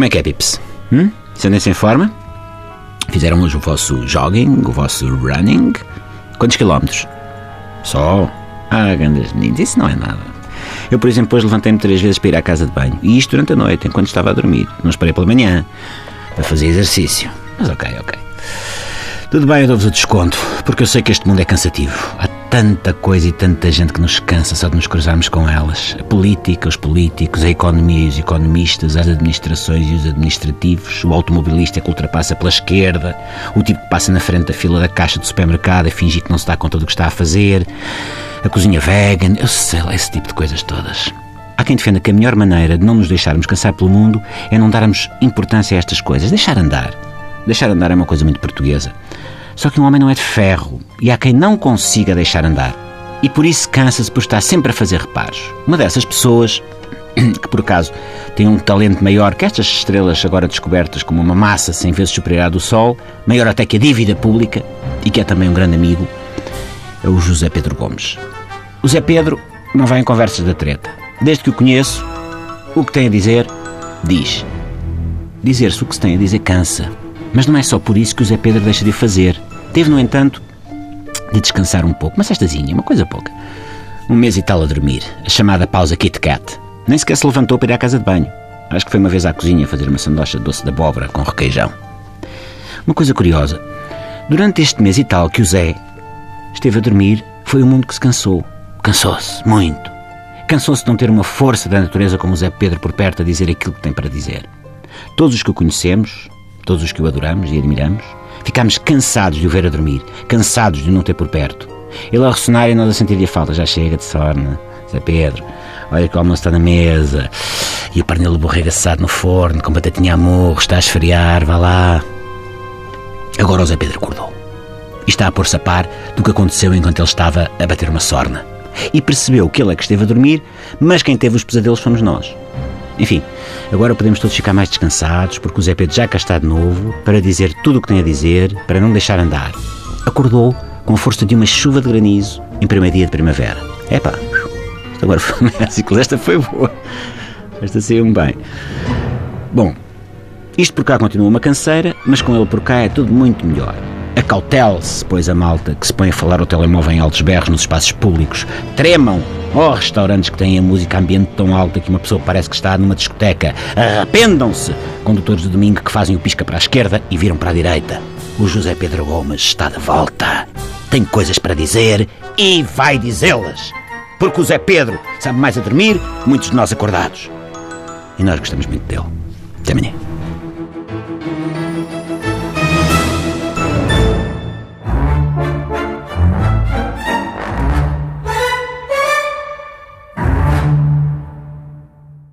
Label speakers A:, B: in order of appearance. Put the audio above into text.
A: Como é que é, Pips? Hum? Sentem-se em forma? Fizeram hoje o vosso jogging, o vosso running? Quantos quilómetros? Só? Ah, grandes meninos, isso não é nada. Eu, por exemplo, hoje levantei-me três vezes para ir à casa de banho. E isto durante a noite, enquanto estava a dormir. Não esperei pela manhã para fazer exercício. Mas ok, ok. Tudo bem, eu dou-vos o desconto, porque eu sei que este mundo é cansativo. Há tanta coisa e tanta gente que nos cansa só de nos cruzarmos com elas. A política, os políticos, a economia e os economistas, as administrações e os administrativos, o automobilista que ultrapassa pela esquerda, o tipo que passa na frente da fila da caixa do supermercado a fingir que não se dá conta do que está a fazer, a cozinha vegan, eu sei lá, esse tipo de coisas todas. Há quem defenda que a melhor maneira de não nos deixarmos cansar pelo mundo é não darmos importância a estas coisas, deixar andar. Deixar andar é uma coisa muito portuguesa. Só que um homem não é de ferro e há quem não consiga deixar andar. E por isso cansa-se por estar sempre a fazer reparos. Uma dessas pessoas, que por acaso tem um talento maior que estas estrelas agora descobertas como uma massa sem vezes superior à do Sol, maior até que a dívida pública, e que é também um grande amigo, é o José Pedro Gomes. O Zé Pedro não vai em conversas da treta. Desde que o conheço, o que tem a dizer, diz. Dizer-se o que se tem a dizer cansa. Mas não é só por isso que o Zé Pedro deixa de fazer. Teve, no entanto, de descansar um pouco, uma cestazinha, uma coisa pouca. Um mês e tal a dormir, a chamada pausa Kit Kat. Nem sequer se levantou para ir à casa de banho. Acho que foi uma vez à cozinha fazer uma sandocha de doce de abóbora com requeijão. Uma coisa curiosa. Durante este mês e tal que o Zé esteve a dormir, foi o mundo que se cansou. Cansou-se, muito. Cansou-se de não ter uma força da natureza como o Zé Pedro por perto a dizer aquilo que tem para dizer. Todos os que o conhecemos, todos os que o adoramos e admiramos, ficámos cansados de o ver a dormir, cansados de não ter por perto. Ele a ressonar e nós a sentir-lhe a falta. Já chega de sorna, Zé Pedro. Olha que o almoço está na mesa. E o pernil de borrega assado no forno, com batatinha a morro, está a esfriar, vá lá. Agora o Zé Pedro acordou. E está a pôr-se a par do que aconteceu enquanto ele estava a bater uma sorna. E percebeu que ele é que esteve a dormir, mas quem teve os pesadelos fomos nós. Enfim, agora podemos todos ficar mais descansados, porque o Zé Pedro já cá está de novo para dizer tudo o que tem a dizer, para não deixar andar. Acordou com a força de uma chuva de granizo em primeiro dia de primavera. Epá, agora foi um esta foi boa. Esta saiu-me bem. Bom, isto por cá continua uma canseira, mas com ele por cá é tudo muito melhor. Acautele-se, pois a malta que se põe a falar ao telemóvel em altos berros nos espaços públicos. Tremam! Oh, restaurantes que têm a música ambiente tão alta que uma pessoa parece que está numa discoteca. Arrependam-se! Condutores de domingo que fazem o pisca para a esquerda e viram para a direita. O José Pedro Gomes está de volta. Tem coisas para dizer e vai dizê-las. Porque o Zé Pedro sabe mais a dormir, muitos de nós acordados. E nós gostamos muito dele. Até amanhã.